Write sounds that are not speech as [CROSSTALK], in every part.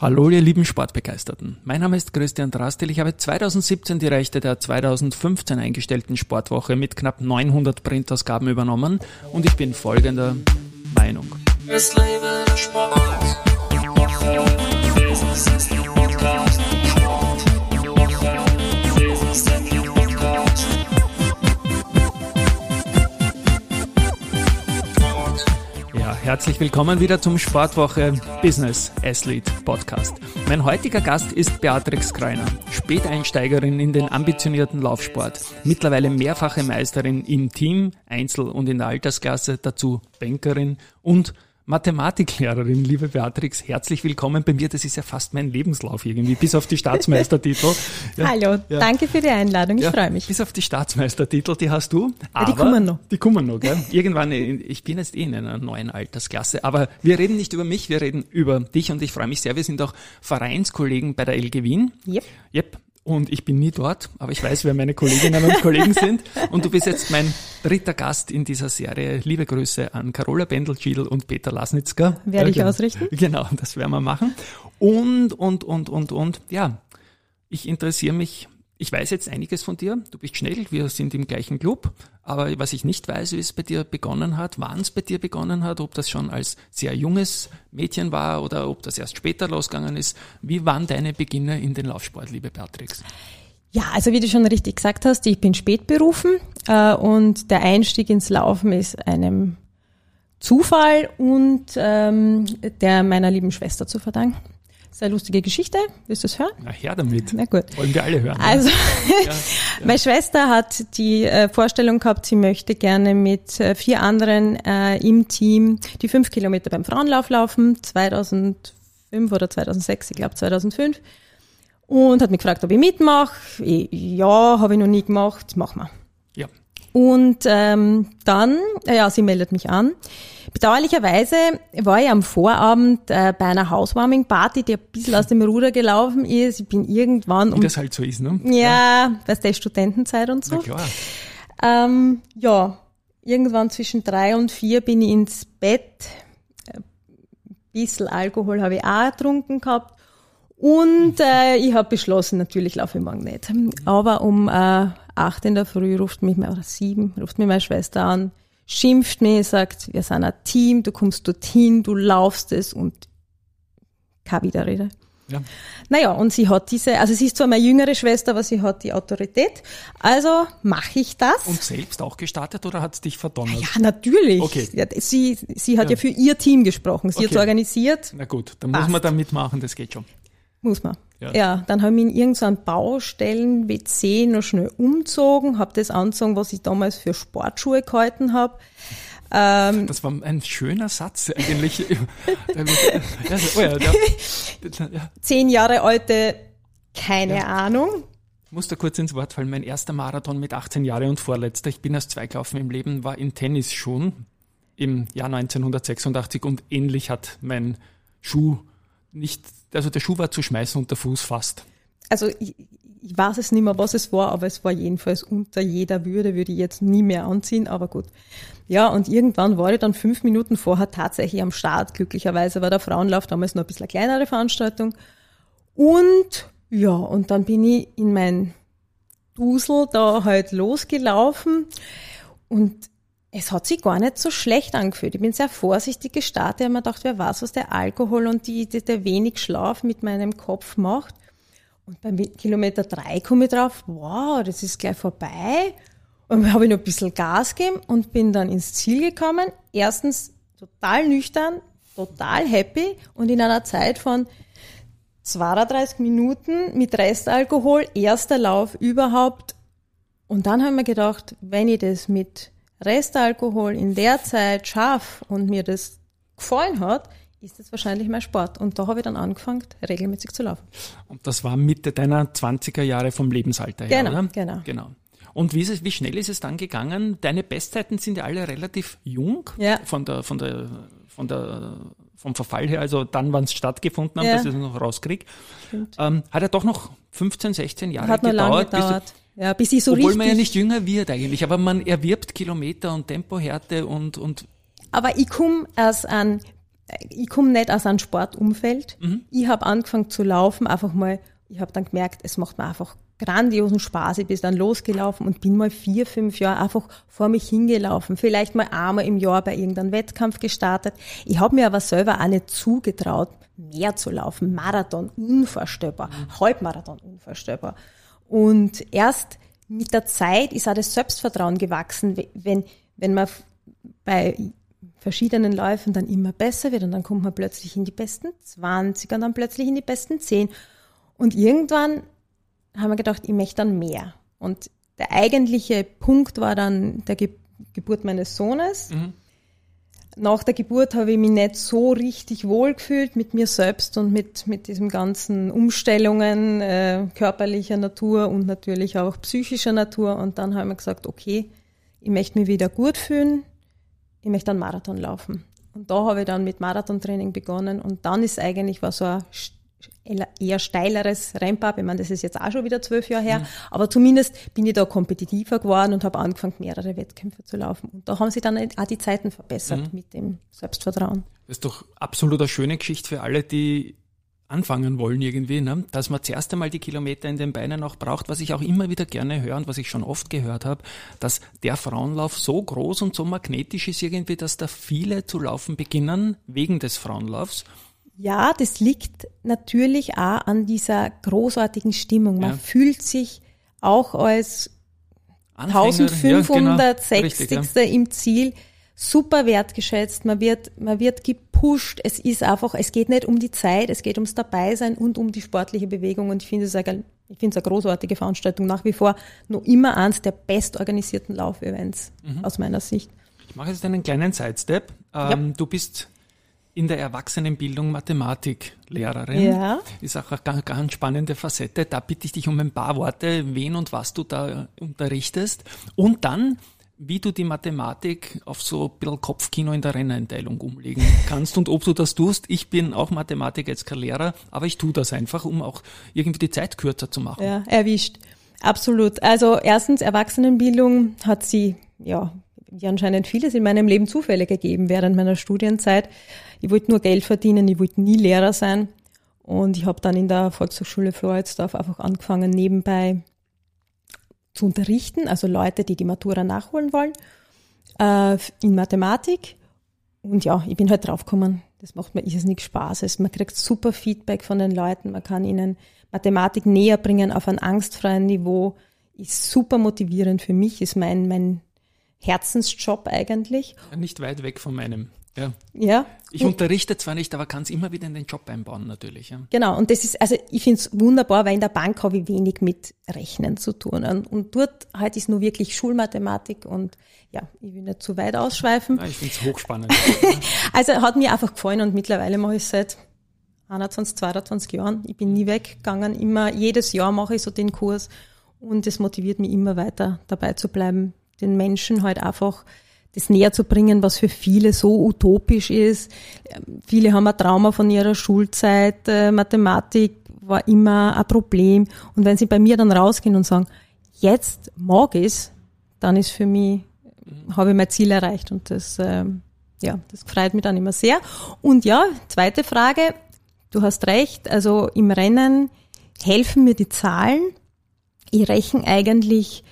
Hallo ihr lieben Sportbegeisterten. Mein Name ist Christian Drastil. Ich habe 2017 die Rechte der 2015 eingestellten Sportwoche mit knapp 900 Printausgaben übernommen und ich bin folgender Meinung. Es lebe der Sport. Herzlich willkommen wieder zum Sportwoche Business Athlete Podcast. Mein heutiger Gast ist Beatrix Kreiner, Späteinsteigerin in den ambitionierten Laufsport, mittlerweile mehrfache Meisterin im Team, Einzel und in der Altersklasse, dazu Bankerin und Mathematiklehrerin, liebe Beatrix, herzlich willkommen bei mir. Das ist ja fast mein Lebenslauf irgendwie, bis auf die Staatsmeistertitel. [LAUGHS] Ja, Hallo, ja. danke für die Einladung, ich ja, freue mich. Bis auf die Staatsmeistertitel, die hast du. Aber die kommen noch. Die kommen noch, gell? Irgendwann, ich bin jetzt eh in einer neuen Altersklasse, aber wir reden nicht über mich, wir reden über dich und ich freue mich sehr. Wir sind auch Vereinskollegen bei der LG Wien. Yep. Yep und ich bin nie dort, aber ich weiß, wer meine Kolleginnen und Kollegen sind. Und du bist jetzt mein dritter Gast in dieser Serie. Liebe Grüße an Carola Bendel-Schiedl und Peter Lasnitzka. Werde ich genau. ausrichten. Genau, das werden wir machen. Und, und, und, und, und, ja, ich interessiere mich ich weiß jetzt einiges von dir. Du bist schnell, wir sind im gleichen Club. Aber was ich nicht weiß, wie es bei dir begonnen hat, wann es bei dir begonnen hat, ob das schon als sehr junges Mädchen war oder ob das erst später losgegangen ist. Wie waren deine Beginne in den Laufsport, liebe Beatrix? Ja, also wie du schon richtig gesagt hast, ich bin spät berufen äh, und der Einstieg ins Laufen ist einem Zufall und ähm, der meiner lieben Schwester zu verdanken. Sehr lustige Geschichte. Willst du es hören? Na, her damit. Na gut. Wollen wir alle hören. Also, ja, ja. [LAUGHS] meine Schwester hat die äh, Vorstellung gehabt, sie möchte gerne mit äh, vier anderen äh, im Team die fünf Kilometer beim Frauenlauf laufen. 2005 oder 2006, ich glaube 2005. Und hat mich gefragt, ob ich mitmache. Ja, habe ich noch nie gemacht. Mach mal. Und ähm, dann, ja, sie meldet mich an. Bedauerlicherweise war ich am Vorabend äh, bei einer Housewarming-Party, die ein bisschen aus dem Ruder gelaufen ist. Ich bin irgendwann um... Wie das halt so ist, ne? Ja, ja. weißt du, Studentenzeit und so. Na klar. Ähm, ja, irgendwann zwischen drei und vier bin ich ins Bett. Ein bisschen Alkohol habe ich auch getrunken gehabt. Und äh, ich habe beschlossen, natürlich laufe ich morgen nicht. Aber um äh, acht in der Früh ruft mich, oder sieben, ruft mich meine Schwester an, schimpft mir, sagt, wir sind ein Team, du kommst dorthin, du laufst es und keine Widerrede. Ja. Naja, und sie hat diese, also sie ist zwar meine jüngere Schwester, aber sie hat die Autorität. Also mache ich das. Und selbst auch gestartet oder hat es dich verdonnert? Ja, natürlich. Okay. Sie, sie hat ja. ja für ihr Team gesprochen. Sie okay. hat es organisiert. Na gut, dann Passt. muss man da mitmachen, das geht schon. Muss man. Ja, ja dann habe ich mich in irgendeinem Baustellen-WC noch schnell umgezogen, habe das angezogen, was ich damals für Sportschuhe gehalten habe. Ähm, das war ein schöner Satz eigentlich. [LAUGHS] oh ja, ja. Zehn Jahre alte, keine. Ahnung. Ich muss da kurz ins Wort fallen. Mein erster Marathon mit 18 Jahren und vorletzter, ich bin erst zwei gelaufen im Leben, war in Tennisschuhen im Jahr 1986 und ähnlich hat mein Schuh nicht, also der Schuh war zu schmeißen und der Fuß fast. Also ich, ich weiß es nicht mehr, was es war, aber es war jedenfalls unter jeder Würde, würde ich jetzt nie mehr anziehen, aber gut. Ja, und irgendwann war ich dann fünf Minuten vorher tatsächlich am Start. Glücklicherweise war der Frauenlauf damals noch ein bisschen eine kleinere Veranstaltung. Und ja, und dann bin ich in mein Dusel da halt losgelaufen und es hat sich gar nicht so schlecht angefühlt. Ich bin sehr vorsichtig gestartet. Ich habe mir gedacht, wer weiß, was der Alkohol und die, die, der wenig Schlaf mit meinem Kopf macht. Und beim Kilometer drei komme ich drauf, wow, das ist gleich vorbei. Und habe ich noch ein bisschen Gas gegeben und bin dann ins Ziel gekommen. Erstens total nüchtern, total happy und in einer Zeit von 32 Minuten mit Restalkohol, erster Lauf überhaupt. Und dann haben wir gedacht, wenn ich das mit Restalkohol in der Zeit schaffe und mir das gefallen hat, ist das wahrscheinlich mein Sport. Und da habe ich dann angefangen, regelmäßig zu laufen. Und das war Mitte deiner 20er Jahre vom Lebensalter her, genau, oder? Genau, genau. Und wie, es, wie schnell ist es dann gegangen? Deine Bestzeiten sind ja alle relativ jung ja. von der, von der, von der, vom Verfall her, also dann, wann es stattgefunden hat, ja. dass ich es noch rauskriege. Ähm, hat er doch noch 15, 16 Jahre hat gedauert. Lange gedauert. Ja, bis ich so Obwohl man ja nicht jünger wird eigentlich, aber man erwirbt Kilometer und Tempohärte und, und aber ich komme aus einem ich komme nicht aus einem Sportumfeld. Mhm. Ich habe angefangen zu laufen, einfach mal, ich habe dann gemerkt, es macht mir einfach grandiosen Spaß. Ich bin dann losgelaufen und bin mal vier, fünf Jahre einfach vor mich hingelaufen. Vielleicht mal einmal im Jahr bei irgendeinem Wettkampf gestartet. Ich habe mir aber selber auch nicht zugetraut, mehr zu laufen. Marathon, unvorstellbar. Mhm. Halbmarathon, unvorstellbar. Und erst mit der Zeit ist auch das Selbstvertrauen gewachsen, wenn, wenn man bei verschiedenen Läufen dann immer besser wird und dann kommt man plötzlich in die besten 20 und dann plötzlich in die besten 10. Und irgendwann haben wir gedacht, ich möchte dann mehr. Und der eigentliche Punkt war dann der Ge Geburt meines Sohnes. Mhm. Nach der Geburt habe ich mich nicht so richtig wohl gefühlt mit mir selbst und mit, mit diesen ganzen Umstellungen äh, körperlicher Natur und natürlich auch psychischer Natur. Und dann haben wir gesagt, okay, ich möchte mich wieder gut fühlen, ich möchte einen Marathon laufen. Und da habe ich dann mit Marathontraining begonnen und dann ist eigentlich war so ein eher steileres Ramp-up. Ich meine, das ist jetzt auch schon wieder zwölf Jahre her, mhm. aber zumindest bin ich da kompetitiver geworden und habe angefangen, mehrere Wettkämpfe zu laufen. Und da haben sich dann auch die Zeiten verbessert mhm. mit dem Selbstvertrauen. Das ist doch absolut eine schöne Geschichte für alle, die anfangen wollen irgendwie, ne? dass man zuerst einmal die Kilometer in den Beinen auch braucht, was ich auch immer wieder gerne höre und was ich schon oft gehört habe, dass der Frauenlauf so groß und so magnetisch ist irgendwie, dass da viele zu laufen beginnen wegen des Frauenlaufs ja, das liegt natürlich auch an dieser großartigen Stimmung. Man ja. fühlt sich auch als Anfänger, 1560. Ja, genau. ja. im Ziel super wertgeschätzt. Man wird, man wird gepusht. Es ist einfach, es geht nicht um die Zeit, es geht ums Dabeisein und um die sportliche Bewegung. Und ich finde es eine, ich finde es eine großartige Veranstaltung. Nach wie vor noch immer eins der bestorganisierten Laufevents mhm. aus meiner Sicht. Ich mache jetzt einen kleinen Sidestep. Ähm, du bist in der Erwachsenenbildung Mathematiklehrerin. Ja. Ist auch eine ganz, ganz spannende Facette. Da bitte ich dich um ein paar Worte, wen und was du da unterrichtest. Und dann, wie du die Mathematik auf so ein bisschen Kopfkino in der Renneinteilung umlegen [LAUGHS] kannst und ob du das tust. Ich bin auch Mathematik jetzt kein Lehrer, aber ich tue das einfach, um auch irgendwie die Zeit kürzer zu machen. Ja, erwischt. Absolut. Also erstens, Erwachsenenbildung hat sie, ja, wie anscheinend vieles in meinem Leben Zufälle gegeben während meiner Studienzeit. Ich wollte nur Geld verdienen, ich wollte nie Lehrer sein. Und ich habe dann in der Volkshochschule Floridsdorf einfach angefangen, nebenbei zu unterrichten, also Leute, die die Matura nachholen wollen, äh, in Mathematik. Und ja, ich bin halt draufgekommen, das macht mir irrsinnig Spaß. Also man kriegt super Feedback von den Leuten, man kann ihnen Mathematik näher bringen auf ein angstfreien Niveau. Ist super motivierend für mich, ist mein, mein Herzensjob eigentlich. Nicht weit weg von meinem. Ja. ja. Ich unterrichte zwar nicht, aber kann es immer wieder in den Job einbauen, natürlich. Ja. Genau, und das ist, also ich finde es wunderbar, weil in der Bank habe ich wenig mit Rechnen zu tun. Und, dort halt ist nur wirklich Schulmathematik und ja, ich will nicht zu weit ausschweifen. Ja, ich finde es hochspannend. [LAUGHS] also hat mir einfach gefallen und mittlerweile mache ich es seit 21, 22 Jahren. Ich bin nie weggegangen. Immer, jedes Jahr mache ich so den Kurs und es motiviert mich immer weiter dabei zu bleiben, den Menschen halt einfach das näher zu bringen, was für viele so utopisch ist. Viele haben ein Trauma von ihrer Schulzeit, äh, Mathematik war immer ein Problem. Und wenn sie bei mir dann rausgehen und sagen, jetzt mag ich es, dann ist für mich, habe ich mein Ziel erreicht und das, äh, ja, das freut mich dann immer sehr. Und ja, zweite Frage, du hast recht, also im Rennen helfen mir die Zahlen. Ich rechne eigentlich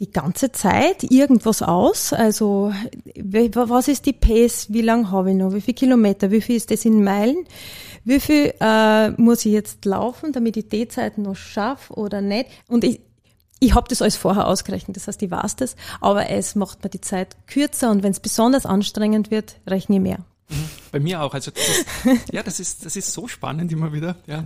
die ganze Zeit irgendwas aus. Also was ist die Pace? Wie lang habe ich noch? Wie viele Kilometer? Wie viel ist das in Meilen? Wie viel äh, muss ich jetzt laufen, damit ich die Zeit noch schaffe oder nicht? Und ich, ich habe das alles vorher ausgerechnet, das heißt, ich weiß das, aber es macht mir die Zeit kürzer und wenn es besonders anstrengend wird, rechne ich mehr. Bei mir auch. Also das ist, [LAUGHS] ja, das ist, das ist so spannend immer wieder. Ja.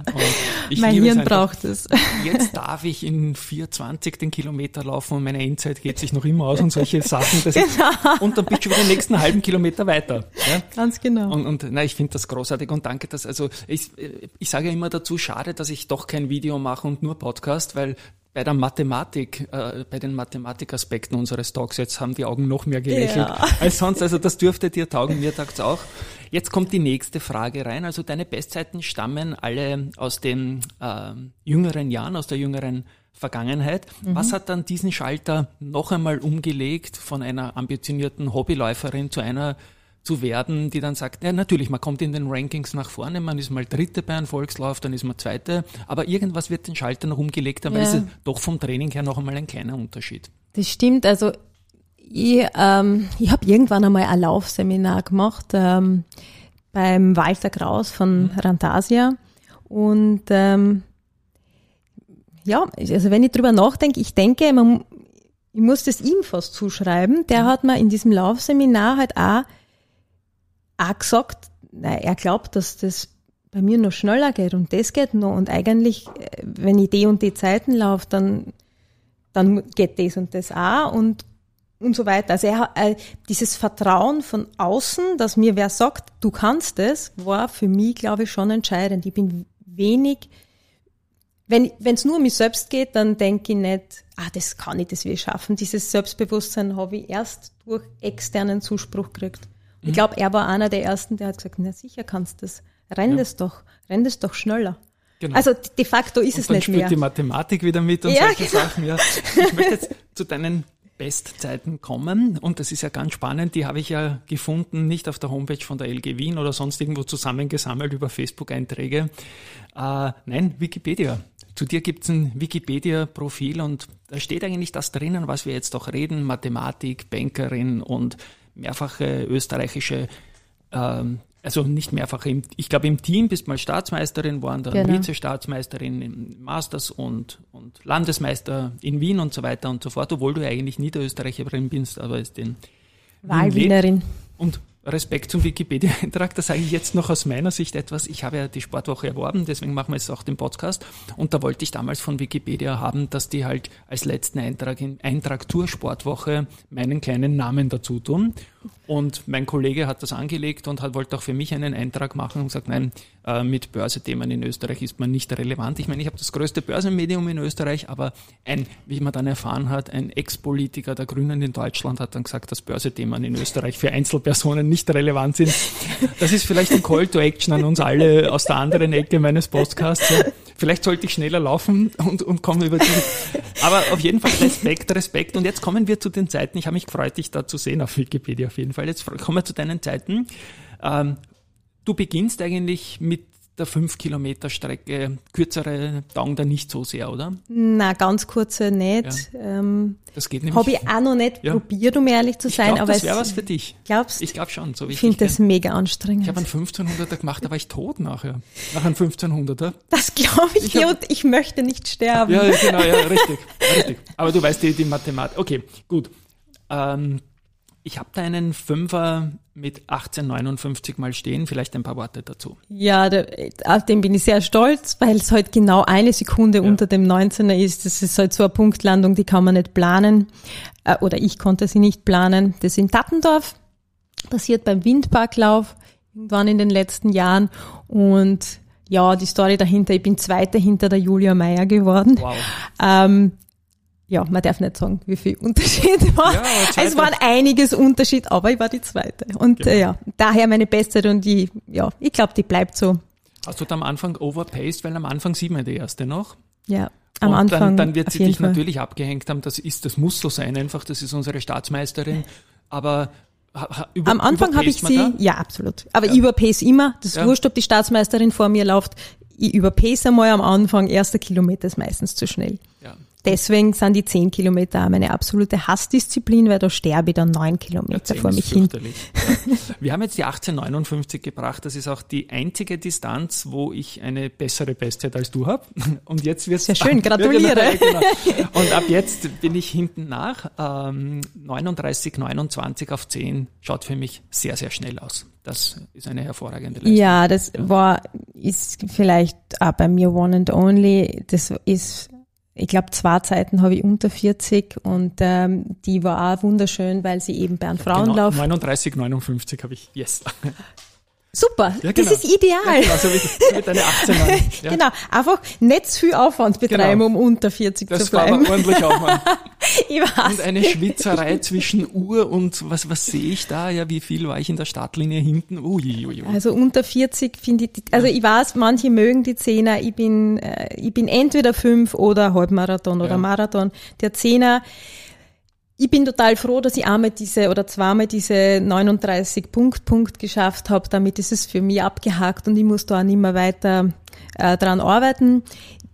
mein Hirn es braucht es. Jetzt darf ich in 4,20 den Kilometer laufen und meine Endzeit geht sich noch immer aus und solche Sachen. Genau. ist, und dann bist du über den nächsten halben Kilometer weiter. Ja. Ganz genau. Und, und na, ich finde das großartig und danke, dass, also ich, ich sage ja immer dazu, schade, dass ich doch kein Video mache und nur Podcast, weil bei der Mathematik, äh, bei den Mathematikaspekten unseres Talks, jetzt haben die Augen noch mehr gelächelt ja. [LAUGHS] als sonst. Also das dürfte dir taugen, mir taugt's auch. Jetzt kommt die nächste Frage rein. Also deine Bestzeiten stammen alle aus den äh, jüngeren Jahren, aus der jüngeren Vergangenheit. Mhm. Was hat dann diesen Schalter noch einmal umgelegt von einer ambitionierten Hobbyläuferin zu einer zu werden, die dann sagt, ja natürlich, man kommt in den Rankings nach vorne, man ist mal Dritte bei einem Volkslauf, dann ist man Zweite, aber irgendwas wird den Schalter noch umgelegt haben, ja. weil es ist doch vom Training her noch einmal ein kleiner Unterschied. Das stimmt, also ich, ähm, ich habe irgendwann einmal ein Laufseminar gemacht ähm, beim Walter Kraus von mhm. Rantasia und ähm, ja, also wenn ich drüber nachdenke, ich denke, man, ich muss das ihm fast zuschreiben, der mhm. hat mir in diesem Laufseminar halt auch auch gesagt, er glaubt, dass das bei mir noch schneller geht und das geht noch und eigentlich, äh, wenn ich die und die Zeiten laufe, dann, dann geht das und das auch und, und so weiter. Also er, äh, dieses Vertrauen von außen, dass mir wer sagt, du kannst das, war für mich, glaube ich, schon entscheidend. Ich bin wenig, wenn es nur um mich selbst geht, dann denke ich nicht, ah, das kann ich, das will ich schaffen. Dieses Selbstbewusstsein habe ich erst durch externen Zuspruch gekriegt. Ich glaube, er war einer der ersten, der hat gesagt, na sicher kannst du das. Renn ja. das doch, renn das doch schneller. Genau. Also de facto ist und es dann nicht mehr. die Mathematik wieder mit und ja, solche genau. Sachen. Ja. Ich möchte jetzt [LAUGHS] zu deinen Bestzeiten kommen und das ist ja ganz spannend. Die habe ich ja gefunden, nicht auf der Homepage von der LG Wien oder sonst irgendwo zusammengesammelt über Facebook-Einträge. Äh, nein, Wikipedia. Zu dir gibt es ein Wikipedia-Profil und da steht eigentlich das drinnen, was wir jetzt auch reden. Mathematik, Bankerin und mehrfache österreichische, ähm, also nicht mehrfache, ich glaube im Team bist mal Staatsmeisterin, waren dann genau. Vize-Staatsmeisterin im Masters und, und Landesmeister in Wien und so weiter und so fort, obwohl du eigentlich Niederösterreicherin bist, aber ist den Wahlwienerin. Und Respekt zum Wikipedia-Eintrag, da sage ich jetzt noch aus meiner Sicht etwas. Ich habe ja die Sportwoche erworben, deswegen machen wir jetzt auch den Podcast. Und da wollte ich damals von Wikipedia haben, dass die halt als letzten Eintrag in Eintrag zur Sportwoche meinen kleinen Namen dazu tun. Und mein Kollege hat das angelegt und hat, wollte auch für mich einen Eintrag machen und gesagt, nein, äh, mit Börsethemen in Österreich ist man nicht relevant. Ich meine, ich habe das größte Börsenmedium in Österreich, aber ein, wie man dann erfahren hat, ein Ex-Politiker der Grünen in Deutschland hat dann gesagt, dass Börsethemen in Österreich für Einzelpersonen nicht relevant sind. Das ist vielleicht ein Call to Action an uns alle aus der anderen Ecke meines Podcasts. Vielleicht sollte ich schneller laufen und, und komme über die. Aber auf jeden Fall Respekt, Respekt. Und jetzt kommen wir zu den Zeiten. Ich habe mich gefreut, dich da zu sehen auf Wikipedia auf jeden Fall. Jetzt kommen wir zu deinen Zeiten. Ähm, du beginnst eigentlich mit der 5 Kilometer Strecke, kürzere taugen da nicht so sehr, oder? Na, ganz kurze nicht. Ja. Ähm, das geht nämlich. Habe ich auch noch nicht ja. probiert, um ehrlich zu sein. Ich glaub, aber das wäre was für dich. Glaubst Ich glaube schon. So ich finde das mega anstrengend. Ich habe einen 1500er gemacht, da war ich tot nachher. Nach einem 1500er. Das glaube ich, ich hab, und ich möchte nicht sterben. Ja, genau, ja, richtig. richtig. Aber du weißt die, die Mathematik. Okay, gut. Ähm, ich habe da einen Fünfer mit 1859 mal stehen, vielleicht ein paar Worte dazu. Ja, der, auf den bin ich sehr stolz, weil es halt genau eine Sekunde ja. unter dem 19er ist. Das ist halt so eine Punktlandung, die kann man nicht planen. Äh, oder ich konnte sie nicht planen. Das ist in Tappendorf, passiert beim Windparklauf, irgendwann in den letzten Jahren. Und ja, die Story dahinter, ich bin Zweiter hinter der Julia Meyer geworden. Wow. Ähm, ja, man darf nicht sagen, wie viel Unterschied [LAUGHS] war. Ja, es waren einiges Unterschied, aber ich war die zweite. Und genau. äh, ja, daher meine Bestzeit und die, ja, ich glaube, die bleibt so. Hast du da am Anfang overpaced, weil am Anfang sieht man die erste noch? Ja. Am und Anfang. Dann, dann wird sie dich Fall. natürlich abgehängt haben. Das ist, das muss so sein einfach. Das ist unsere Staatsmeisterin. Aber über, Am Anfang habe ich sie, da? ja, absolut. Aber ja. ich überpace immer. Das ist ja. wurscht, ob die Staatsmeisterin vor mir läuft. Ich überpace einmal am Anfang. Erster Kilometer ist meistens zu schnell. Ja. Deswegen sind die 10 Kilometer meine absolute Hassdisziplin, weil da sterbe ich dann 9 Kilometer ja, vor mich hin. Ja. Wir haben jetzt die 1859 gebracht. Das ist auch die einzige Distanz, wo ich eine bessere Bestzeit als du habe. Und jetzt wird's Sehr schön, [LAUGHS] gratuliere. Genau, genau. Und ab jetzt bin ich hinten nach. Ähm, 39, 29 auf 10 schaut für mich sehr, sehr schnell aus. Das ist eine hervorragende Leistung. Ja, das war, ist vielleicht auch bei mir one and only. Das ist ich glaube, zwei Zeiten habe ich unter 40 und ähm, die war auch wunderschön, weil sie eben beim Frauenlauf. Genau, 39, 59 habe ich, yes. Super, ja, genau. das ist ideal. Ja, genau, so wie, wie deine 18 ja. Genau, einfach nicht zu viel Aufwand betreiben, genau. um unter 40 das zu bleiben. Das war ordentlich [LAUGHS] Aufwand. ich weiß. Und eine Schwitzerei zwischen Uhr und was, was sehe ich da? Ja, wie viel war ich in der Startlinie hinten? Ui, ui, ui. Also unter 40 finde ich, also ich weiß, manche mögen die Zehner. Ich bin, äh, ich bin entweder fünf oder Halbmarathon oder Marathon. Der Zehner, ich bin total froh, dass ich einmal diese oder zweimal diese 39 Punkt Punkt geschafft habe. Damit ist es für mich abgehakt und ich muss da auch nicht mehr weiter äh, dran arbeiten.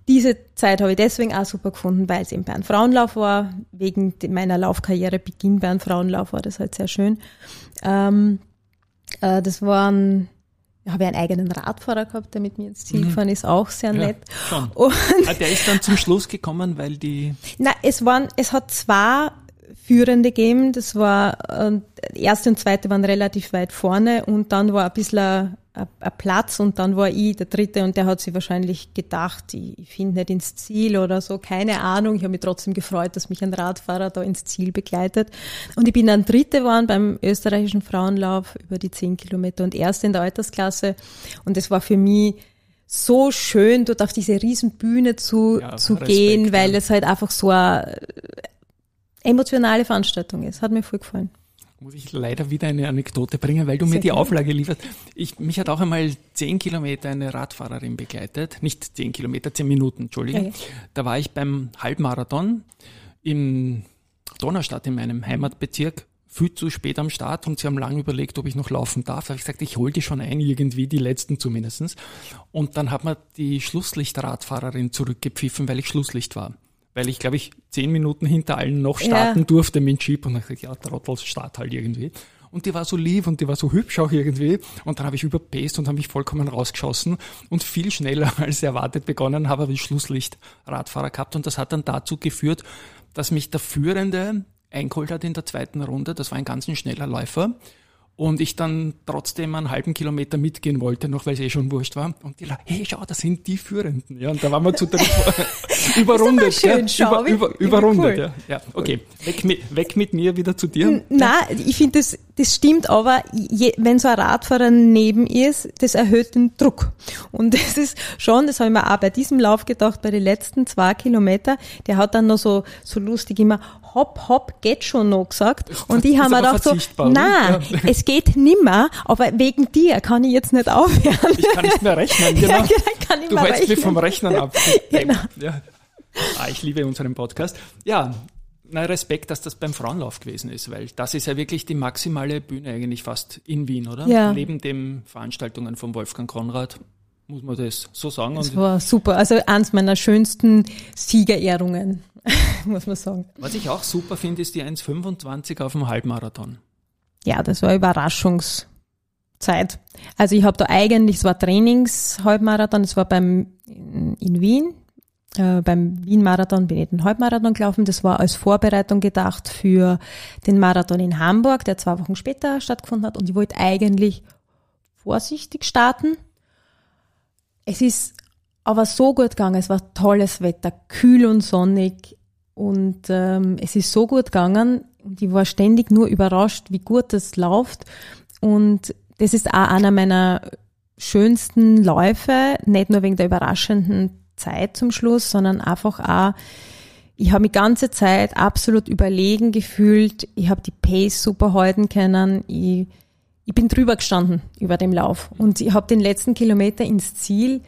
Diese Zeit habe ich deswegen auch super gefunden, weil es eben bei einem Frauenlauf war. Wegen meiner Laufkarriere Beginn bei einem Frauenlauf war das halt sehr schön. Ähm, äh, das waren habe ich einen eigenen Radfahrer gehabt, der mit mir ins Ziel mhm. gefahren ist, auch sehr nett. Ja, ah, der ist dann zum Schluss gekommen, weil die. Na, es waren, es hat zwei Führende gegeben. Das war, äh, erste und zweite waren relativ weit vorne und dann war ein bisschen ein, ein Platz und dann war ich der dritte und der hat sich wahrscheinlich gedacht, ich, finde nicht ins Ziel oder so, keine Ahnung. Ich habe mich trotzdem gefreut, dass mich ein Radfahrer da ins Ziel begleitet. Und ich bin dann dritte geworden beim österreichischen Frauenlauf über die zehn Kilometer und erste in der Altersklasse. Und es war für mich so schön, dort auf diese Riesenbühne zu, ja, zu Respekt, gehen, weil ja. es halt einfach so emotionale Veranstaltung ist. Hat mir voll gefallen muss ich leider wieder eine Anekdote bringen, weil du Sehr mir die. Auflage lieferst. Ich, mich hat auch einmal zehn Kilometer eine Radfahrerin begleitet. Nicht zehn Kilometer, zehn Minuten, Entschuldigung. Ja. Da war ich beim Halbmarathon in Donaustadt in meinem Heimatbezirk viel zu spät am Start und sie haben lange überlegt, ob ich noch laufen darf. Da habe ich gesagt, ich hole die schon ein, irgendwie, die letzten zumindestens. Und dann hat mir die Schlusslichtradfahrerin zurückgepfiffen, weil ich Schlusslicht war weil ich, glaube ich, zehn Minuten hinter allen noch starten ja. durfte mit dem Jeep und dann gesagt, ja, Trottel, start halt irgendwie. Und die war so lieb und die war so hübsch auch irgendwie. Und dann habe ich überpaced und habe mich vollkommen rausgeschossen und viel schneller [LAUGHS] als erwartet begonnen habe, ich Schlusslicht Radfahrer gehabt. Und das hat dann dazu geführt, dass mich der Führende eingeholt hat in der zweiten Runde. Das war ein ganz schneller Läufer und ich dann trotzdem einen halben Kilometer mitgehen wollte, noch weil es eh schon wurscht war. Und die lachen, hey, schau, das sind die Führenden. Ja, und da waren wir zu dritt [LAUGHS] [LAUGHS] überrundet. schön, ja, schau, über, über, überrundet, cool. ja. ja. Okay, weg mit, weg mit mir wieder zu dir. Na, ich finde das, das stimmt, aber je, wenn so ein Radfahrer neben ist, das erhöht den Druck. Und [LAUGHS] das ist schon, das habe ich mir auch bei diesem Lauf gedacht, bei den letzten zwei Kilometer, der hat dann noch so, so lustig immer, hopp, hopp, geht schon noch gesagt. Und ich habe mir gedacht so, nein, ja. [LAUGHS] es geht nimmer, aber wegen dir kann ich jetzt nicht aufhören. Ich kann nicht mehr rechnen, [LAUGHS] genau. Ja, kann ich du hältst mich vom Rechnen ab. [LAUGHS] genau. Ja. Ah, ich liebe unseren Podcast. Ja, na, Respekt, dass das beim Frauenlauf gewesen ist, weil das ist ja wirklich die maximale Bühne eigentlich fast in Wien, oder? Ja. Neben den Veranstaltungen von Wolfgang Konrad, muss man das so sagen. Das war super, also eins meiner schönsten Siegerehrungen. [LAUGHS] muss man sagen. Was ich auch super finde, ist die 1,25 auf dem Halbmarathon. Ja, das war Überraschungszeit. Also ich habe da eigentlich, es war Trainings-Halbmarathon, es war beim in, Wien, äh, beim Wien-Marathon bin ich den Halbmarathon gelaufen. Das war als Vorbereitung gedacht für den Marathon in Hamburg, der zwei Wochen später stattgefunden hat. Und ich wollte eigentlich vorsichtig starten. Es ist aber so gut gegangen. Es war tolles Wetter, kühl und sonnig. Und ähm, es ist so gut gegangen. Und ich war ständig nur überrascht, wie gut das läuft. Und das ist auch einer meiner schönsten Läufe, nicht nur wegen der überraschenden Zeit zum Schluss, sondern einfach auch, ich habe mich ganze Zeit absolut überlegen gefühlt, ich habe die Pace super halten können, ich, ich bin drüber gestanden über dem Lauf. Und ich habe den letzten Kilometer ins Ziel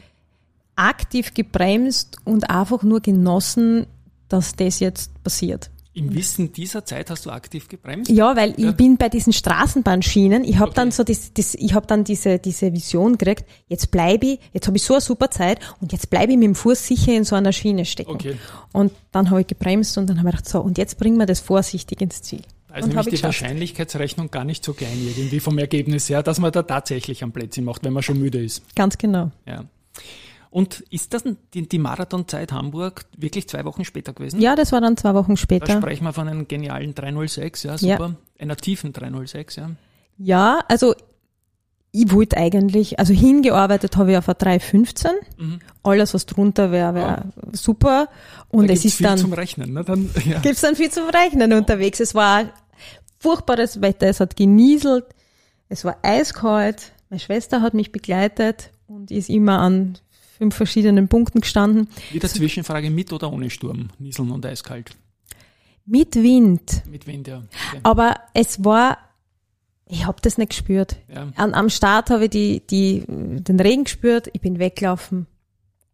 aktiv gebremst und einfach nur genossen, dass das jetzt passiert. Im Wissen dieser Zeit hast du aktiv gebremst? Ja, weil ja. ich bin bei diesen Straßenbahnschienen, ich habe okay. dann so das, das ich habe dann diese diese Vision gekriegt, jetzt bleibe ich, jetzt habe ich so eine super Zeit und jetzt bleibe ich mit dem Fuß sicher in so einer Schiene stecken. Okay. Und dann habe ich gebremst und dann habe ich gedacht, so und jetzt bringen wir das vorsichtig ins Ziel. Also nämlich die geschafft. Wahrscheinlichkeitsrechnung gar nicht so klein irgendwie vom Ergebnis her, dass man da tatsächlich am Plätzchen macht, wenn man schon müde ist. Ganz genau. Ja. Und ist das die, die Marathonzeit Hamburg wirklich zwei Wochen später gewesen? Ja, das war dann zwei Wochen später. Da sprechen wir von einem genialen 306, ja, super. Ja. Einer tiefen 306, ja. Ja, also ich wollte eigentlich, also hingearbeitet habe ich auf eine 315. Mhm. Alles, was drunter wäre, wäre ja. super. Und da es ist viel dann. zum Rechnen, ne? Dann, [LAUGHS] ja. Gibt's dann viel zum Rechnen unterwegs. Es war furchtbares Wetter, es hat genieselt, es war eiskalt. Meine Schwester hat mich begleitet und ist immer an fünf verschiedenen Punkten gestanden. Wieder Zwischenfrage, mit oder ohne Sturm, Nieseln und eiskalt? Mit Wind. Mit Wind, ja. Okay. Aber es war, ich habe das nicht gespürt. Ja. An, am Start habe ich die, die, den Regen gespürt, ich bin weggelaufen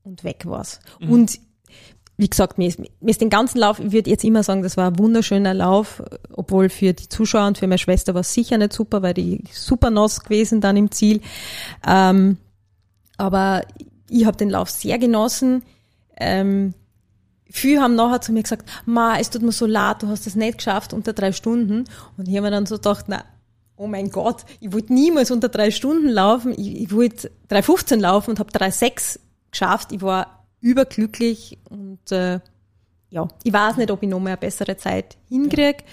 und weg war's. Mhm. Und wie gesagt, mir ist, mir ist den ganzen Lauf, ich würde jetzt immer sagen, das war ein wunderschöner Lauf, obwohl für die Zuschauer und für meine Schwester war es sicher nicht super, weil die super nass gewesen dann im Ziel. Ähm, aber ich habe den Lauf sehr genossen. Ähm, viele haben nachher zu mir gesagt, Ma, es tut mir so leid, du hast es nicht geschafft unter drei Stunden. Und ich habe mir dann so gedacht, na, oh mein Gott, ich wollte niemals unter drei Stunden laufen. Ich, ich wollte 3,15 laufen und habe 3,6 geschafft. Ich war überglücklich und äh, ja, ich weiß nicht, ob ich noch mal eine bessere Zeit hinkriege.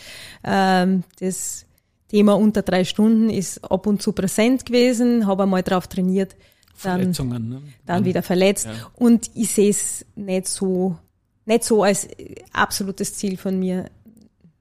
Ähm, das Thema unter drei Stunden ist ab und zu präsent gewesen, habe einmal drauf trainiert, dann, ne? dann wieder verletzt. Ja. Und ich sehe es nicht so, nicht so als absolutes Ziel von mir.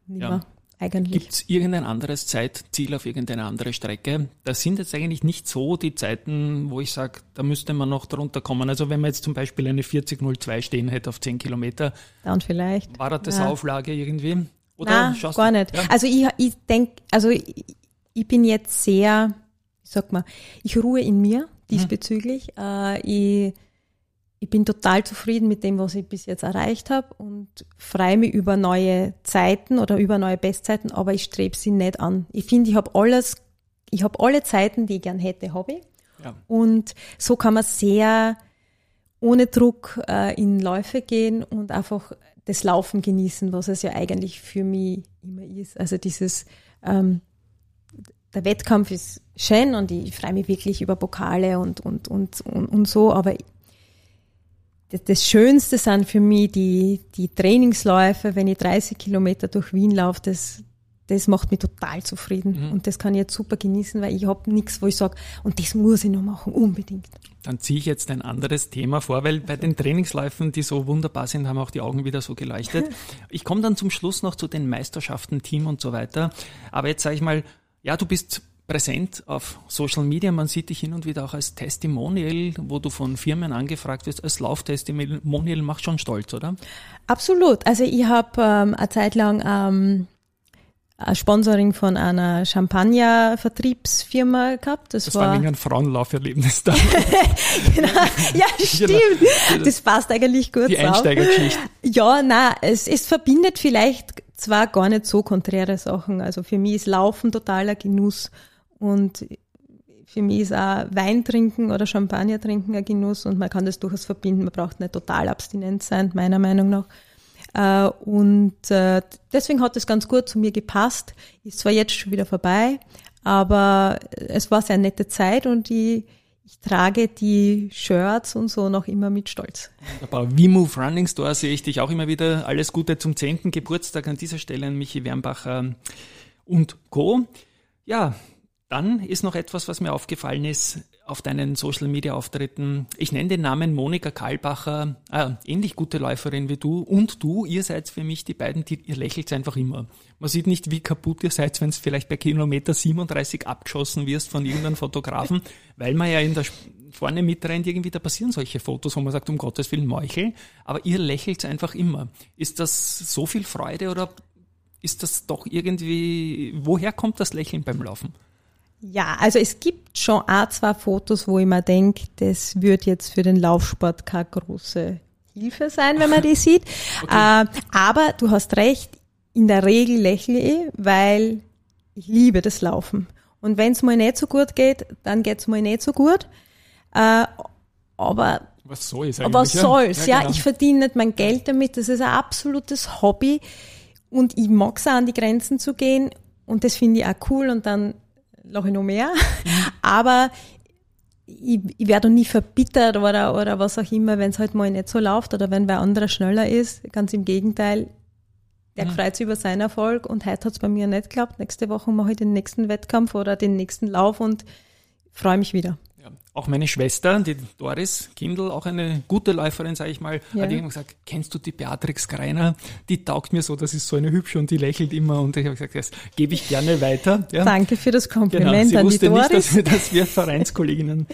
Nicht ja eigentlich. Gibt es irgendein anderes Zeitziel auf irgendeine andere Strecke? Das sind jetzt eigentlich nicht so die Zeiten, wo ich sage, da müsste man noch drunter kommen. Also wenn man jetzt zum Beispiel eine 4002 stehen hätte auf 10 Kilometer. Dann vielleicht. War das ja. Auflage irgendwie? Oder Nein, gar nicht. Ja? Also ich, ich denke, also ich, ich, bin jetzt sehr, wie sagt man, ich ruhe in mir. Diesbezüglich. Hm. Äh, ich ich bin total zufrieden mit dem, was ich bis jetzt erreicht habe und freue mich über neue Zeiten oder über neue Bestzeiten, aber ich strebe sie nicht an. Ich finde, ich habe alles, ich habe alle Zeiten, die ich gern hätte, habe ich. Ja. Und so kann man sehr ohne Druck äh, in Läufe gehen und einfach das Laufen genießen, was es ja eigentlich für mich immer ist. Also dieses, ähm, der Wettkampf ist schön und ich freue mich wirklich über Pokale und, und, und, und, und so, aber das Schönste sind für mich die, die Trainingsläufe, wenn ich 30 Kilometer durch Wien laufe, das, das macht mich total zufrieden. Mhm. Und das kann ich jetzt super genießen, weil ich habe nichts, wo ich sage, und das muss ich noch machen, unbedingt. Dann ziehe ich jetzt ein anderes Thema vor, weil bei den Trainingsläufen, die so wunderbar sind, haben auch die Augen wieder so geleuchtet. [LAUGHS] Ich komme dann zum Schluss noch zu den Meisterschaften, Team und so weiter. Aber jetzt sage ich mal, ja, du bist präsent auf Social Media. Man sieht dich hin und wieder auch als Testimonial, wo du von Firmen angefragt wirst. Als Lauftestimonial macht schon stolz, oder? Absolut. Also ich habe ähm, eine Zeit lang ähm, ein Sponsoring von einer Champagner-Vertriebsfirma gehabt. Das, das war, war ein Frauenlauferlebnis da. [LAUGHS] genau. [LAUGHS] Ja, stimmt. Das passt eigentlich gut. Die Einsteigergeschichte. Ja, na, es, es verbindet vielleicht zwar gar nicht so konträre Sachen. Also für mich ist Laufen totaler Genuss und für mich ist auch Wein trinken oder Champagner trinken ein Genuss und man kann das durchaus verbinden. Man braucht nicht total abstinent sein, meiner Meinung nach. Äh, und äh, deswegen hat es ganz gut zu mir gepasst. Ist zwar jetzt schon wieder vorbei, aber es war sehr nette Zeit und ich, ich trage die Shirts und so noch immer mit Stolz. Wunderbar. V-Move Running Store sehe ich dich auch immer wieder. Alles Gute zum 10. Geburtstag an dieser Stelle an Michi Wernbacher und Co. Ja, dann ist noch etwas, was mir aufgefallen ist auf deinen Social Media Auftritten. Ich nenne den Namen Monika Karlbacher, äh, ähnlich gute Läuferin wie du und du, ihr seid für mich die beiden, die, ihr lächelt einfach immer. Man sieht nicht, wie kaputt ihr seid, wenn es vielleicht bei Kilometer 37 abgeschossen wirst von irgendeinem Fotografen, [LAUGHS] weil man ja in der vorne mitrennt, irgendwie da passieren solche Fotos, wo man sagt, um Gottes Willen Meuchel, aber ihr lächelt einfach immer. Ist das so viel Freude oder ist das doch irgendwie, woher kommt das Lächeln beim Laufen? Ja, also es gibt schon auch zwei Fotos, wo ich mir denke, das wird jetzt für den Laufsport keine große Hilfe sein, wenn man die sieht. [LAUGHS] Okay. Äh, aber du hast recht, in der Regel lächle ich, weil ich liebe das Laufen. Und wenn es mal nicht so gut geht, dann geht es mal nicht so gut. Äh, aber was soll es eigentlich? Was soll's? Ja, ja, genau. ich verdiene nicht mein Geld damit. Das ist ein absolutes Hobby. Und ich mag es auch an die Grenzen zu gehen. Und das finde ich auch cool. Und dann lache ich noch mehr. Mhm. [LAUGHS] Aber ich, ich werde nie verbittert oder, oder was auch immer, wenn es halt mal nicht so läuft oder wenn wer anderer schneller ist. Ganz im Gegenteil, der mhm. freut sich über seinen Erfolg und heute hat es bei mir nicht geklappt. Nächste Woche mache ich den nächsten Wettkampf oder den nächsten Lauf und freue mich wieder. Auch meine Schwester, die Doris Kindl, auch eine gute Läuferin, sage ich mal, ja. hat irgendwann gesagt, kennst du die Beatrix Greiner? Die taugt mir so, das ist so eine hübsche und die lächelt immer und ich habe gesagt, das gebe ich gerne weiter. Ja. Danke für das Kompliment genau. Sie wusste nicht, dass wir, dass wir Vereinskolleginnen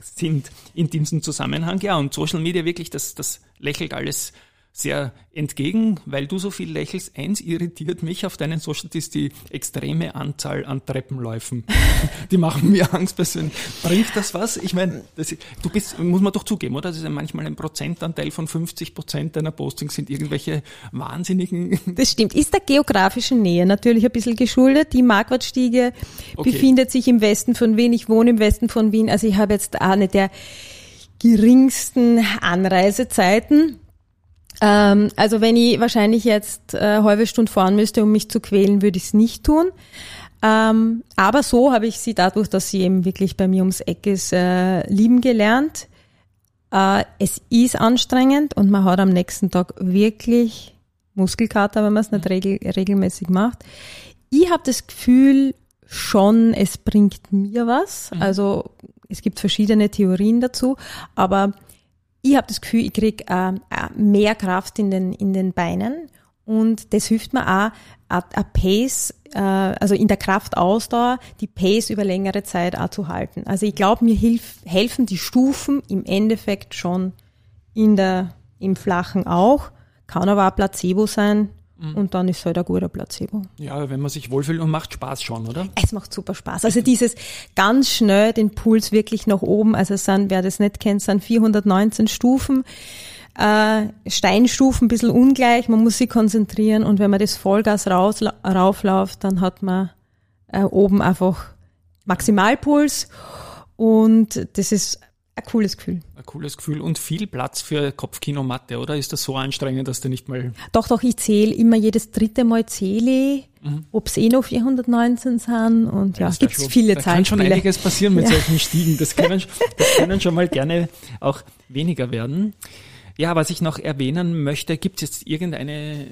sind in diesem Zusammenhang. Ja, und Social Media wirklich, das, das lächelt alles sehr entgegen, weil du so viel lächelst. Eins irritiert mich auf deinen Social, ist die extreme Anzahl an Treppenläufen. [LAUGHS] die machen mir Angst persönlich. Bringt das was? Ich meine, du bist, muss man doch zugeben, oder? Das ist ja manchmal ein Prozentanteil von 50 Prozent deiner Postings sind irgendwelche wahnsinnigen. Das stimmt. Ist der geografischen Nähe natürlich ein bisschen geschuldet. Die Marquardstiege okay. befindet sich im Westen von Wien. Ich wohne im Westen von Wien. Also ich habe jetzt eine der geringsten Anreisezeiten. Ähm, also wenn ich wahrscheinlich jetzt äh, halbe Stunde fahren müsste, um mich zu quälen, würde ich es nicht tun. Ähm, aber so habe ich sie dadurch, dass sie eben wirklich bei mir ums Eck ist, äh, lieben gelernt. Äh, es ist anstrengend und man hat am nächsten Tag wirklich Muskelkater, wenn man es nicht regel regelmäßig macht. Ich habe das Gefühl schon, es bringt mir was. Mhm. Also es gibt verschiedene Theorien dazu, aber ich habe das Gefühl, ich krieg äh, äh, mehr Kraft in den, in den Beinen und das hilft mir auch, a Pace, äh, also in der Kraftausdauer, die Pace über längere Zeit auch zu halten. Also ich glaube, mir hilf, helfen die Stufen im Endeffekt schon in der, im Flachen auch. Kann aber auch Placebo sein, Mhm. Und dann ist es halt ein guter Placebo. Ja, wenn man sich wohlfühlt und macht Spaß schon, oder? Es macht super Spaß. Also dieses ganz schnell den Puls wirklich nach oben, also es sind, wer das nicht kennt, sind 419 Stufen. Äh, Steinstufen ein bisschen ungleich, man muss sich konzentrieren und wenn man das Vollgas raus, raufläuft, dann hat man äh, oben einfach Maximalpuls und das ist ein cooles Gefühl. Ein cooles Gefühl und viel Platz für Kopfkinomatte, oder? Ist das so anstrengend, dass du nicht mal. Doch, doch, ich zähle immer jedes dritte Mal zähle, mhm. ob es eh noch 419 sind und ja, ja es gibt viele Zahlen. Da kann schon einiges passieren mit ja. solchen Stiegen. Das können, [LAUGHS] das können schon mal gerne auch weniger werden. Ja, was ich noch erwähnen möchte, gibt es jetzt irgendeine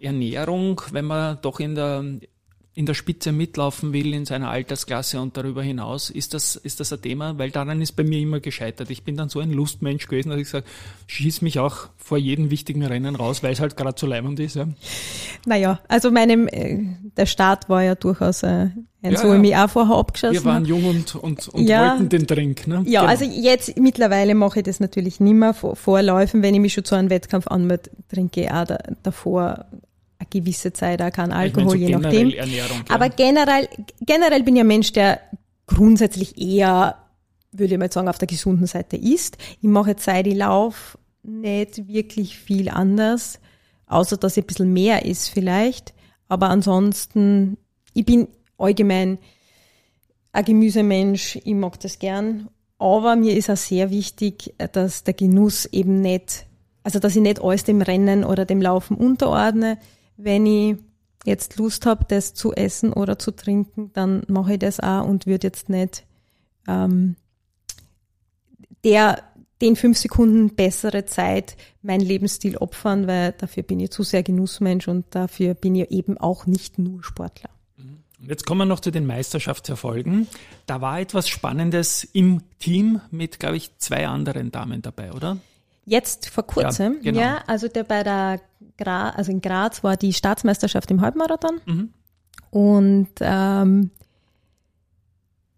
Ernährung, wenn man doch in der in der Spitze mitlaufen will in seiner Altersklasse und darüber hinaus, ist das, ist das ein Thema? Weil daran ist bei mir immer gescheitert. Ich bin dann so ein Lustmensch gewesen, dass ich sage, schieß mich auch vor jedem wichtigen Rennen raus, weil es halt gerade so leibend ist. Ja. Naja, also meinem, äh, der Start war ja durchaus äh, ein ja, so, ja. ich mich auch vorher abgeschossen Wir waren jung und, und, und ja, wollten den Drink. Ne? Ja, genau. also jetzt mittlerweile mache ich das natürlich nicht mehr vor, vorläufen, wenn ich mich schon zu einem Wettkampf anmelde, trinke ich auch da, davor gewisse Zeit auch kein Alkohol, ich mein, so je nachdem. Ernährung, ja. Aber generell, generell bin ich ein Mensch, der grundsätzlich eher, würde ich mal sagen, auf der gesunden Seite ist. Ich mache jetzt seit ich laufe nicht wirklich viel anders, außer dass ich ein bisschen mehr ist vielleicht. Aber ansonsten, ich bin allgemein ein Gemüsemensch, ich mag das gern. Aber mir ist auch sehr wichtig, dass der Genuss eben nicht, also dass ich nicht alles dem Rennen oder dem Laufen unterordne, wenn ich jetzt Lust habe, das zu essen oder zu trinken, dann mache ich das auch und würde jetzt nicht ähm, der den fünf Sekunden bessere Zeit mein Lebensstil opfern, weil dafür bin ich zu sehr Genussmensch und dafür bin ich eben auch nicht nur Sportler. Und jetzt kommen wir noch zu den Meisterschaftserfolgen. Da war etwas Spannendes im Team mit, glaube ich, zwei anderen Damen dabei, oder? Jetzt vor kurzem, ja, genau. ja also der bei der Gra also in Graz war die Staatsmeisterschaft im Halbmarathon mhm. und ähm,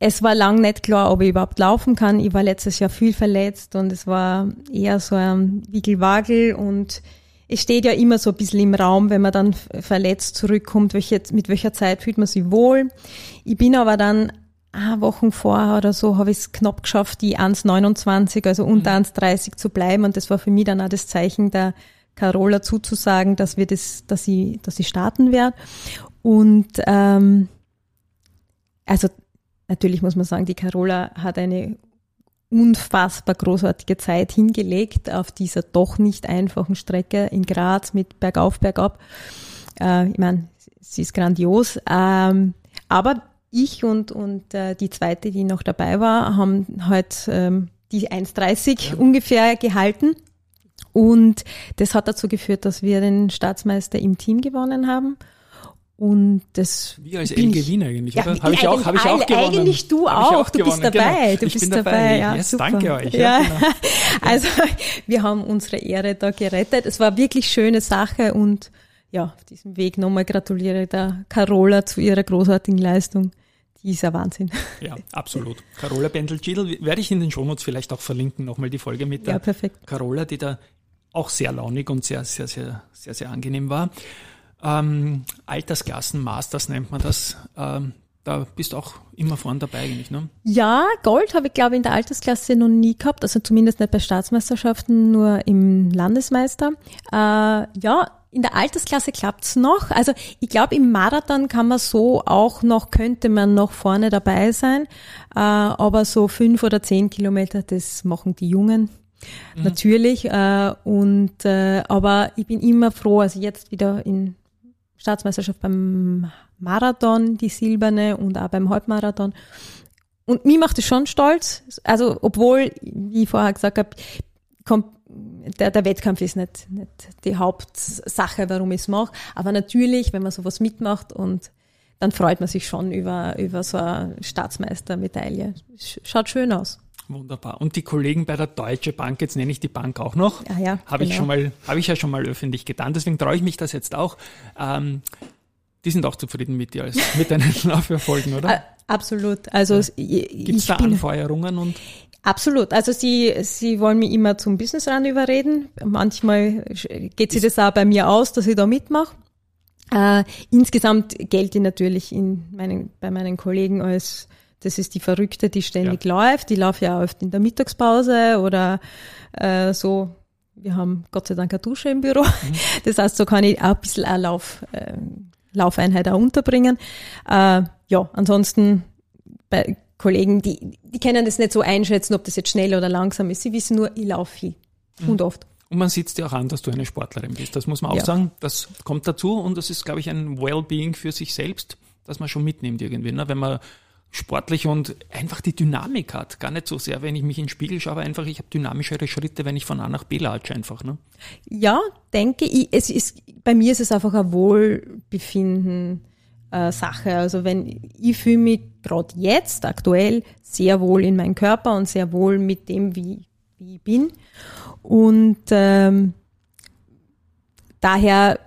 es war lang nicht klar, ob ich überhaupt laufen kann. Ich war letztes Jahr viel verletzt und es war eher so ein Wiegelwagel und es steht ja immer so ein bisschen im Raum, wenn man dann verletzt zurückkommt, welche, mit welcher Zeit fühlt man sich wohl. Ich bin aber dann ah, Wochen vorher oder so habe ich es knapp geschafft, die 1,29, also unter mhm. 1,30 zu bleiben. Und das war für mich dann auch das Zeichen der Carola zuzusagen, dass wir das, dass sie, dass sie starten wird. Und ähm, also natürlich muss man sagen, die Carola hat eine unfassbar großartige Zeit hingelegt auf dieser doch nicht einfachen Strecke in Graz mit Bergauf, Bergab. Äh, ich meine, sie ist grandios. Ähm, aber ich und, und äh, die zweite, die noch dabei war, haben halt ähm, die 1,30 ja. ungefähr gehalten. Und das hat dazu geführt, dass wir den Staatsmeister im Team gewonnen haben. Und das Wie als LG Wien eigentlich, ja, oder? Habe ich auch, habe ich auch gewonnen. Eigentlich du auch, auch du bist dabei. Genau. Du ich bist dabei. dabei. Ja, yes, super. danke euch. Ja. ja genau. [LAUGHS] Also wir haben unsere Ehre da gerettet. Es war wirklich schöne Sache und ja, auf diesem Weg nochmal gratuliere der Carola zu ihrer großartigen Leistung die ist ein Wahnsinn. Ja, absolut. Carola Bendel-Gidl werde ich in den Shownotes vielleicht auch verlinken, nochmal die Folge mit der ja, perfekt. Carola, die da auch sehr launig und sehr, sehr, sehr, sehr, sehr angenehm war. Ähm, Altersklassen Masters nennt man das. Ähm, da bist du auch immer vorne dabei eigentlich, ne? Ja, Gold habe ich glaube in der Altersklasse noch nie gehabt, also zumindest nicht bei Staatsmeisterschaften, nur im Landesmeister. Äh, ja, in der Altersklasse klappt's noch. Also ich glaube, im Marathon kann man so auch noch, könnte man noch vorne dabei sein. Äh, aber so fünf oder zehn Kilometer, das machen die Jungen. Mhm. Natürlich. Äh, und äh, aber ich bin immer froh, also jetzt wieder in Staatsmeisterschaft beim Marathon, die silberne und auch beim Halbmarathon. Und mir macht es schon stolz. Also, obwohl, wie ich vorher gesagt habe, der, der Wettkampf ist nicht, nicht die Hauptsache, warum ich es mache. Aber natürlich, wenn man sowas mitmacht und dann freut man sich schon über, über so eine Staatsmeistermedaille. Schaut schön aus. Wunderbar. Und die Kollegen bei der Deutsche Bank, jetzt nenne ich die Bank auch noch, ah ja, habe genau. ich schon mal, habe ich ja schon mal öffentlich getan. Deswegen traue ich mich das jetzt auch. Ähm, die sind auch zufrieden mit dir als [LAUGHS] mit deinen Lauferfolgen, oder? Absolut. Also ja. gibt es da Anfeuerungen und Absolut. Also sie, sie wollen mich immer zum Businessrun überreden. Manchmal geht sie das auch bei mir aus, dass ich da mitmache. Äh, insgesamt gelte ich natürlich in meinen, bei meinen Kollegen als das ist die Verrückte, die ständig ja. läuft. Die laufe ja oft in der Mittagspause oder äh, so. Wir haben Gott sei Dank eine Dusche im Büro. Mhm. [LAUGHS] Das heißt, so kann ich auch ein bisschen eine Lauf, äh, Laufeinheit auch unterbringen. Äh, ja, ansonsten bei Kollegen, die, die können das nicht so einschätzen, ob das jetzt schnell oder langsam ist. Sie wissen nur, ich laufe viel. Mhm. Und oft. Und man sieht es dir auch an, dass du eine Sportlerin bist. Das muss man auch ja. sagen. Das kommt dazu und das ist, glaube ich, ein Wellbeing für sich selbst, dass man schon mitnimmt irgendwie. Ne? Wenn man sportlich und einfach die Dynamik hat. Gar nicht so sehr, wenn ich mich in den Spiegel schaue, aber einfach, ich habe dynamischere Schritte, wenn ich von A nach B latsche einfach. Ne? Ja, denke ich. Es ist, bei mir ist es einfach ein Wohlbefinden. Äh, Sache. Also wenn ich fühle mich gerade jetzt aktuell sehr wohl in meinem Körper und sehr wohl mit dem, wie, wie ich bin. Und ähm, daher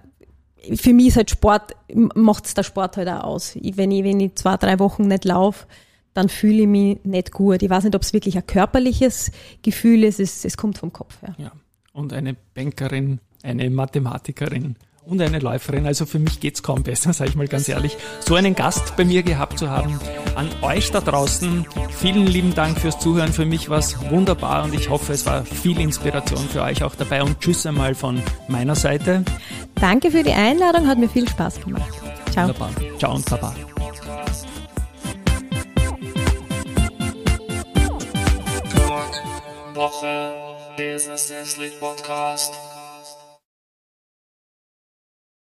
für mich ist halt Sport, macht's der Sport halt auch aus. Ich, wenn, ich, wenn ich zwei, drei Wochen nicht laufe, dann fühle ich mich nicht gut. Ich weiß nicht, ob es wirklich ein körperliches Gefühl ist, es, es kommt vom Kopf her. Ja. Und eine Bankerin, eine Mathematikerin und eine Läuferin. Also für mich geht's kaum besser, sage ich mal ganz ehrlich, so einen Gast bei mir gehabt zu haben. An euch da draußen, vielen lieben Dank fürs Zuhören. Für mich war's wunderbar und ich hoffe, es war viel Inspiration für euch auch dabei. Und tschüss einmal von meiner Seite. Danke für die Einladung, hat mir viel Spaß gemacht. Ciao. Wunderbar. Ciao und Baba. Woche Business Podcast.